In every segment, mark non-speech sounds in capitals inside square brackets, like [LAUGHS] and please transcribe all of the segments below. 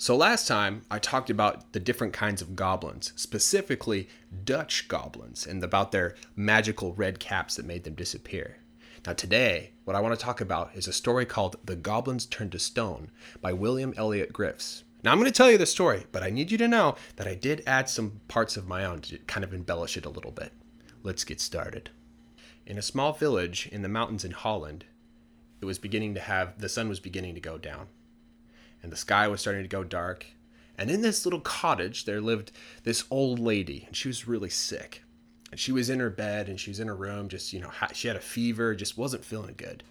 So, last time I talked about the different kinds of goblins, specifically Dutch goblins, and about their magical red caps that made them disappear. Now, today, what I want to talk about is a story called The Goblins Turned to Stone by William Elliot Griffiths. Now, I'm going to tell you the story, but I need you to know that I did add some parts of my own to kind of embellish it a little bit. Let's get started. In a small village in the mountains in Holland, it was beginning to have the sun was beginning to go down and the sky was starting to go dark. And in this little cottage, there lived this old lady, and she was really sick. And she was in her bed, and she was in her room, just, you know, she had a fever, just wasn't feeling good.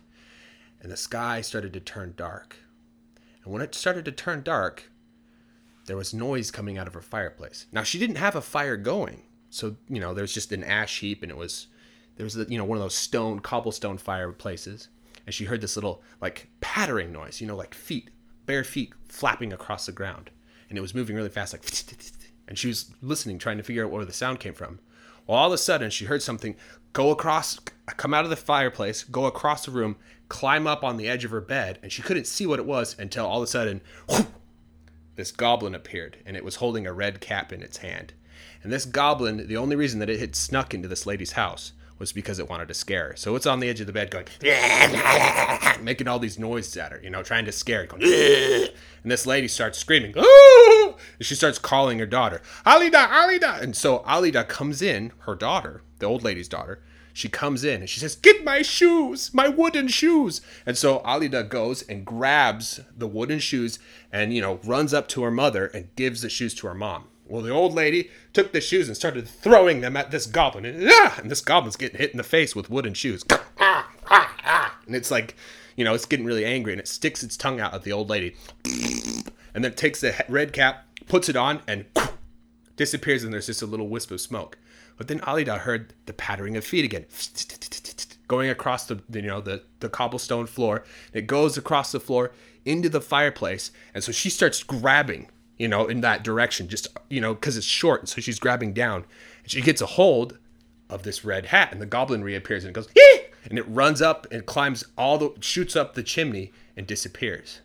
And the sky started to turn dark. And when it started to turn dark, there was noise coming out of her fireplace. Now, she didn't have a fire going. So, you know, there was just an ash heap, and it was, there was, you know, one of those stone, cobblestone fireplaces. And she heard this little, like, pattering noise, you know, like feet bare feet flapping across the ground, and it was moving really fast, like. [LAUGHS] And she was listening, trying to figure out where the sound came from. Well, all of a sudden, she heard something go across, come out of the fireplace, go across the room, climb up on the edge of her bed, and she couldn't see what it was until all of a sudden, [LAUGHS] this goblin appeared, and it was holding a red cap in its hand. And this goblin, the only reason that it had snuck into this lady's house was because it wanted to scare her. So it's on the edge of the bed going, [LAUGHS] making all these noises at her, you know, trying to scare her. Going, [LAUGHS] and this lady starts screaming, and [LAUGHS] she starts calling her daughter, Alida, Alida. And so Alida comes in, her daughter, the old lady's daughter, she comes in and she says, Get my shoes, my wooden shoes. And so Alida goes and grabs the wooden shoes and, you know, runs up to her mother and gives the shoes to her mom. Well, the old lady took the shoes and started throwing them at this goblin. And, ah, and this goblin's getting hit in the face with wooden shoes. And it's like, you know, it's getting really angry and it sticks its tongue out at the old lady. And then takes the red cap, puts it on, and disappears. And there's just a little wisp of smoke. But then Alida heard the pattering of feet again, going across the you know the the cobblestone floor. It goes across the floor into the fireplace, and so she starts grabbing you know, in that direction, just, you know, because it's short. So she's grabbing down and she gets a hold of this red hat and the goblin reappears and it goes, Hee! and it runs up and climbs all the, shoots up the chimney and disappears.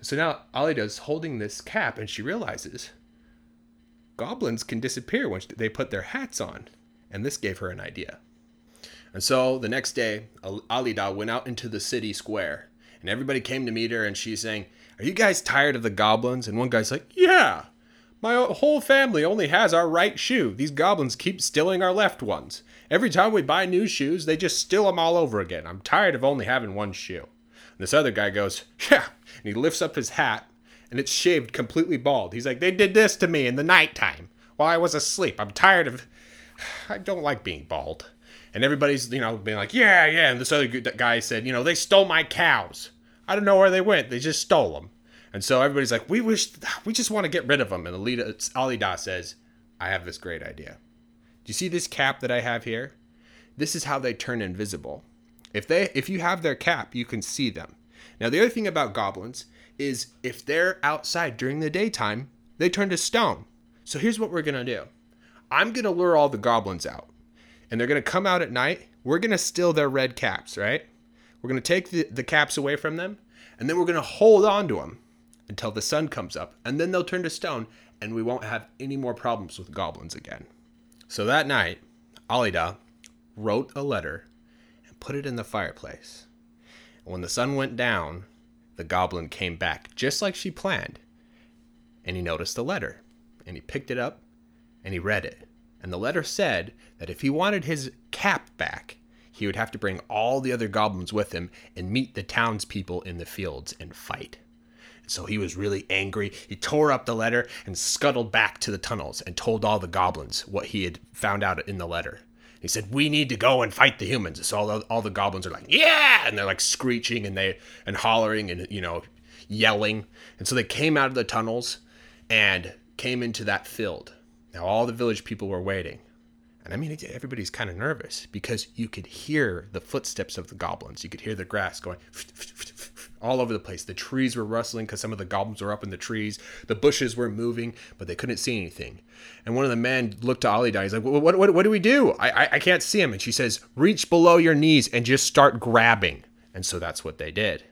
So now Alida's holding this cap and she realizes goblins can disappear when they put their hats on. And this gave her an idea. And so the next day, Alida went out into the city square and everybody came to meet her and she's saying, are you guys tired of the goblins? And one guy's like, Yeah, my whole family only has our right shoe. These goblins keep stealing our left ones. Every time we buy new shoes, they just steal them all over again. I'm tired of only having one shoe. And this other guy goes, Yeah. And he lifts up his hat, and it's shaved completely bald. He's like, They did this to me in the nighttime while I was asleep. I'm tired of. [SIGHS] I don't like being bald. And everybody's, you know, being like, Yeah, yeah. And this other guy said, You know, they stole my cows. I don't know where they went. They just stole them. And so everybody's like, we wish, we just want to get rid of them. And Alida, Alida says, I have this great idea. Do you see this cap that I have here? This is how they turn invisible. If they, if you have their cap, you can see them. Now the other thing about goblins is if they're outside during the daytime, they turn to stone. So here's what we're gonna do. I'm gonna lure all the goblins out, and they're gonna come out at night. We're gonna steal their red caps, right? We're going to take the, the caps away from them, and then we're going to hold on to them until the sun comes up, and then they'll turn to stone, and we won't have any more problems with goblins again. So that night, Alida wrote a letter and put it in the fireplace. And when the sun went down, the goblin came back just like she planned. And he noticed the letter, and he picked it up and he read it. And the letter said that if he wanted his cap back, he would have to bring all the other goblins with him and meet the townspeople in the fields and fight. So he was really angry. He tore up the letter and scuttled back to the tunnels and told all the goblins what he had found out in the letter. He said, "We need to go and fight the humans." So all the, all the goblins are like, "Yeah!" and they're like screeching and they and hollering and you know yelling. And so they came out of the tunnels and came into that field. Now all the village people were waiting. And I mean, everybody's kind of nervous because you could hear the footsteps of the goblins. You could hear the grass going [LAUGHS] all over the place. The trees were rustling because some of the goblins were up in the trees. The bushes were moving, but they couldn't see anything. And one of the men looked to Alida. He's like, what, what, what, what do we do? I, I, I can't see him. And she says, reach below your knees and just start grabbing. And so that's what they did.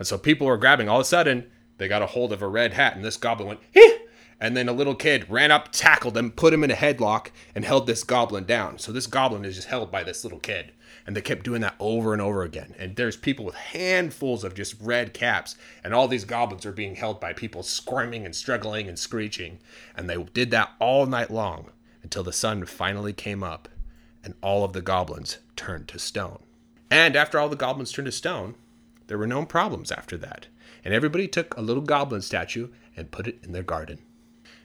And so people were grabbing. All of a sudden, they got a hold of a red hat, and this goblin went! And then a little kid ran up, tackled him, put him in a headlock, and held this goblin down. So this goblin is just held by this little kid. And they kept doing that over and over again. And there's people with handfuls of just red caps, and all these goblins are being held by people squirming and struggling and screeching. And they did that all night long until the sun finally came up, and all of the goblins turned to stone. And after all the goblins turned to stone, there were no problems after that. And everybody took a little goblin statue and put it in their garden.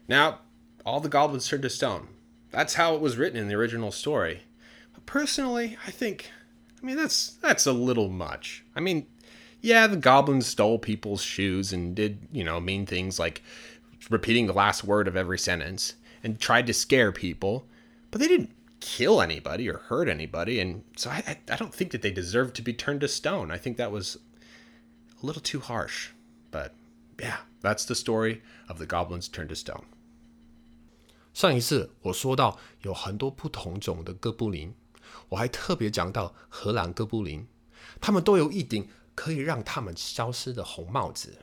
Now, all the goblins turned to stone. That's how it was written in the original story. But personally, I think I mean that's that's a little much. I mean, yeah, the goblins stole people's shoes and did, you know, mean things like repeating the last word of every sentence and tried to scare people, but they didn't kill anybody or hurt anybody, and so I, I, don't think that they deserved to be turned to stone. I think that was a little too harsh. But yeah, that's the story of the goblins turned to stone. 上一次我说到有很多不同种的哥布林，我还特别讲到荷兰哥布林，他们都有一顶可以让他们消失的红帽子。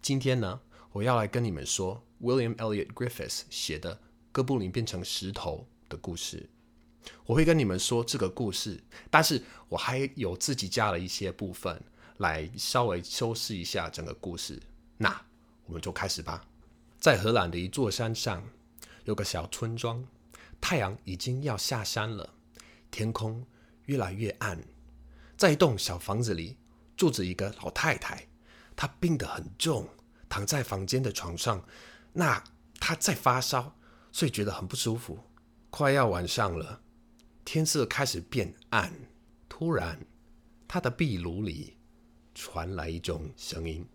今天呢，我要来跟你们说 William Elliot Griffiths 写的《哥布林变成石头》的故事。我会跟你们说这个故事，但是我还有自己加了一些部分来稍微修饰一下整个故事。那我们就开始吧。在荷兰的一座山上，有个小村庄，太阳已经要下山了，天空越来越暗。在一栋小房子里，住着一个老太太，她病得很重，躺在房间的床上。那她在发烧，所以觉得很不舒服。快要晚上了。天色开始变暗，突然，她的壁炉里传来一种声音。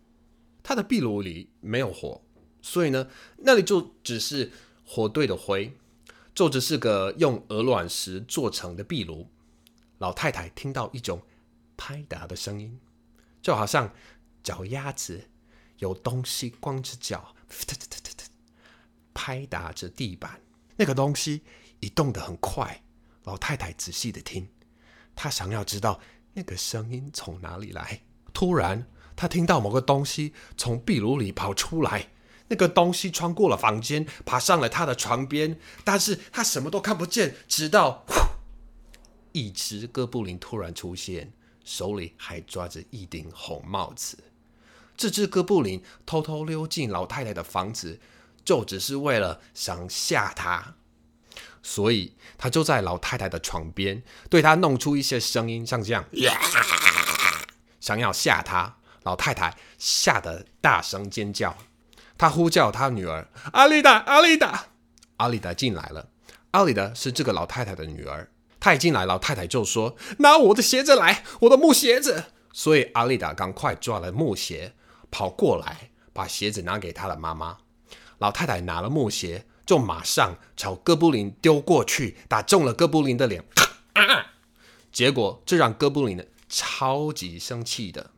她的壁炉里没有火，所以呢，那里就只是火堆的灰，就只是个用鹅卵石做成的壁炉。老太太听到一种拍打的声音，就好像脚丫子有东西光着脚拍打着地板。那个东西移动的很快。老太太仔细的听，她想要知道那个声音从哪里来。突然，她听到某个东西从壁炉里跑出来。那个东西穿过了房间，爬上了他的床边，但是他什么都看不见。直到，一只哥布林突然出现，手里还抓着一顶红帽子。这只哥布林偷偷溜进老太太的房子，就只是为了想吓她。所以他就在老太太的床边，对她弄出一些声音，像这样，[LAUGHS] 想要吓她。老太太吓得大声尖叫，他呼叫他女儿阿丽达，阿丽达，阿丽达进来了。阿丽达是这个老太太的女儿，她一进来，老太太就说：“拿我的鞋子来，我的木鞋子。”所以阿丽达赶快抓了木鞋，跑过来，把鞋子拿给她的妈妈。老太太拿了木鞋。就马上朝哥布林丢过去，打中了哥布林的脸。结果这让哥布林超级生气的，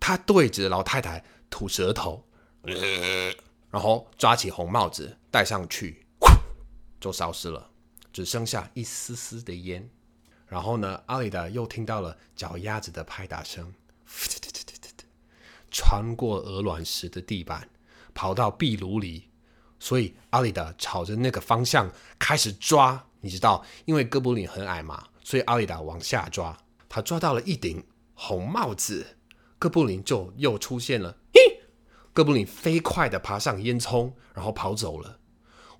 他对着老太太吐舌头，[LAUGHS] 然后抓起红帽子戴上去，就消失了，只剩下一丝丝的烟。然后呢，阿里达又听到了脚丫子的拍打声，穿过鹅卵石的地板，跑到壁炉里。所以阿里达朝着那个方向开始抓，你知道，因为哥布林很矮嘛，所以阿里达往下抓，他抓到了一顶红帽子，哥布林就又出现了。嘿，哥布林飞快的爬上烟囱，然后跑走了。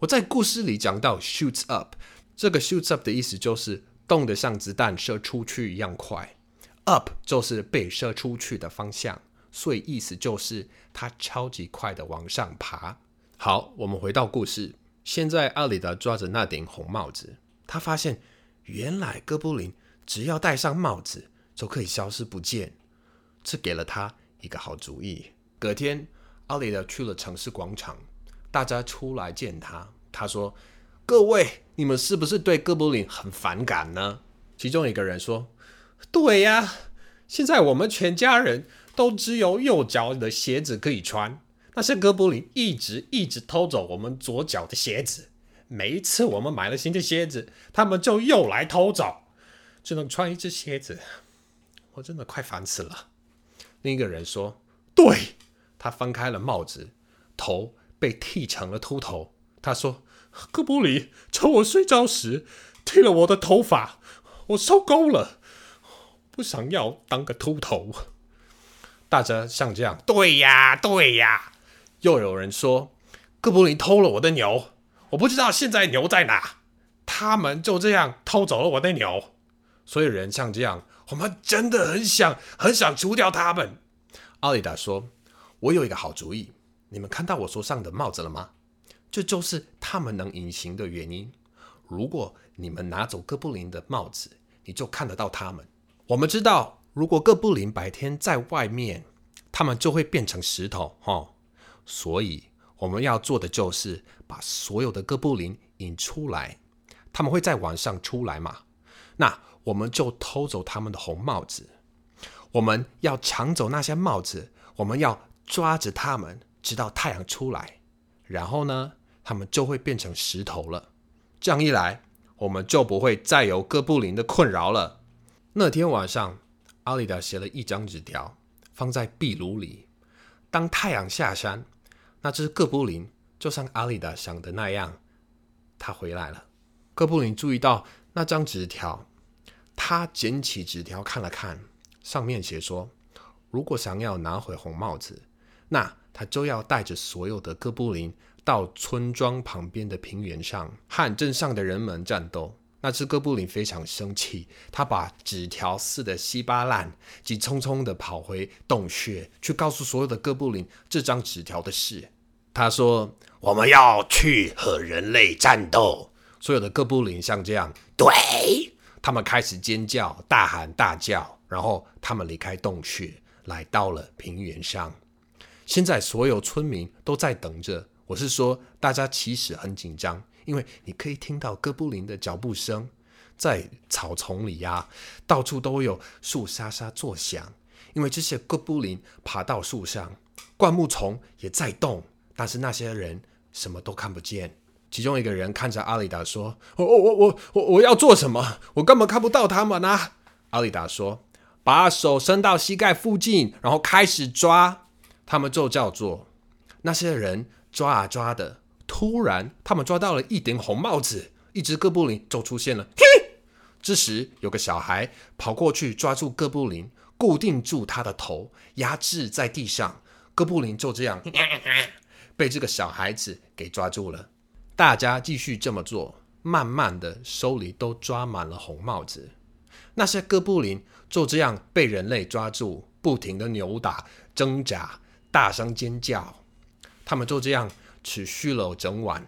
我在故事里讲到 shoots up，这个 shoots up 的意思就是动得像子弹射出去一样快，up 就是被射出去的方向，所以意思就是他超级快的往上爬。好，我们回到故事。现在阿里达抓着那顶红帽子，他发现原来哥布林只要戴上帽子就可以消失不见，这给了他一个好主意。隔天，阿里的去了城市广场，大家出来见他。他说：“各位，你们是不是对哥布林很反感呢？”其中一个人说：“对呀，现在我们全家人都只有右脚的鞋子可以穿。”那些哥布林一直一直偷走我们左脚的鞋子，每一次我们买了新的鞋子，他们就又来偷走，只能穿一只鞋子，我真的快烦死了。另一个人说：“对，他翻开了帽子，头被剃成了秃头。他说：“哥布林趁我睡觉时剃了我的头发，我受够了，不想要当个秃头。”大家像这样，对呀，对呀。又有人说：“哥布林偷了我的牛，我不知道现在牛在哪。”他们就这样偷走了我的牛。所有人像这样，我们真的很想很想除掉他们。奥利达说：“我有一个好主意，你们看到我手上的帽子了吗？这就是他们能隐形的原因。如果你们拿走哥布林的帽子，你就看得到他们。我们知道，如果哥布林白天在外面，他们就会变成石头，哈。所以我们要做的就是把所有的哥布林引出来。他们会在晚上出来嘛？那我们就偷走他们的红帽子。我们要抢走那些帽子，我们要抓着他们，直到太阳出来。然后呢，他们就会变成石头了。这样一来，我们就不会再有哥布林的困扰了。那天晚上，阿里达写了一张纸条，放在壁炉里。当太阳下山，那只哥布林就像阿里达想的那样，他回来了。哥布林注意到那张纸条，他捡起纸条看了看，上面写说：“如果想要拿回红帽子，那他就要带着所有的哥布林到村庄旁边的平原上和镇上的人们战斗。”那只哥布林非常生气，他把纸条撕得稀巴烂，急匆匆地跑回洞穴，去告诉所有的哥布林这张纸条的事。他说：“我们要去和人类战斗。”所有的哥布林像这样，对他们开始尖叫、大喊大叫，然后他们离开洞穴，来到了平原上。现在所有村民都在等着。我是说，大家其实很紧张，因为你可以听到哥布林的脚步声，在草丛里呀，到处都有树沙沙作响，因为这些哥布林爬到树上，灌木丛也在动，但是那些人什么都看不见。其中一个人看着阿里达说：“我我我我我我要做什么？我根本看不到他们啊！”阿里达说：“把手伸到膝盖附近，然后开始抓。”他们就叫做那些人抓啊抓的。突然，他们抓到了一顶红帽子，一只哥布林就出现了。[LAUGHS] 这时，有个小孩跑过去抓住哥布林，固定住他的头，压制在地上。哥布林就这样 [LAUGHS] 被这个小孩子给抓住了。大家继续这么做，慢慢的手里都抓满了红帽子。那些哥布林就这样被人类抓住，不停的扭打、挣扎、大声尖叫。他们就这样持续了整晚。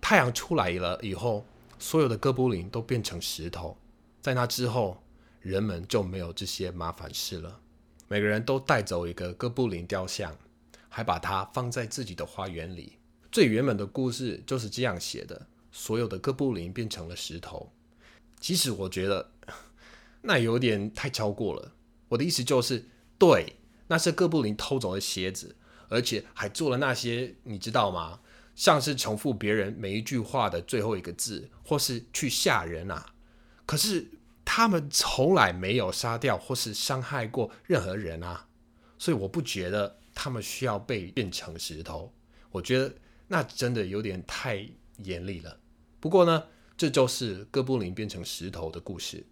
太阳出来了以后，所有的哥布林都变成石头。在那之后，人们就没有这些麻烦事了。每个人都带走一个哥布林雕像，还把它放在自己的花园里。最原本的故事就是这样写的：所有的哥布林变成了石头。其实我觉得 [LAUGHS] 那有点太超过了。我的意思就是，对，那是哥布林偷走了鞋子，而且还做了那些，你知道吗？像是重复别人每一句话的最后一个字，或是去吓人啊。可是他们从来没有杀掉或是伤害过任何人啊，所以我不觉得他们需要被变成石头。我觉得。那真的有点太严厉了。不过呢，这就是哥布林变成石头的故事。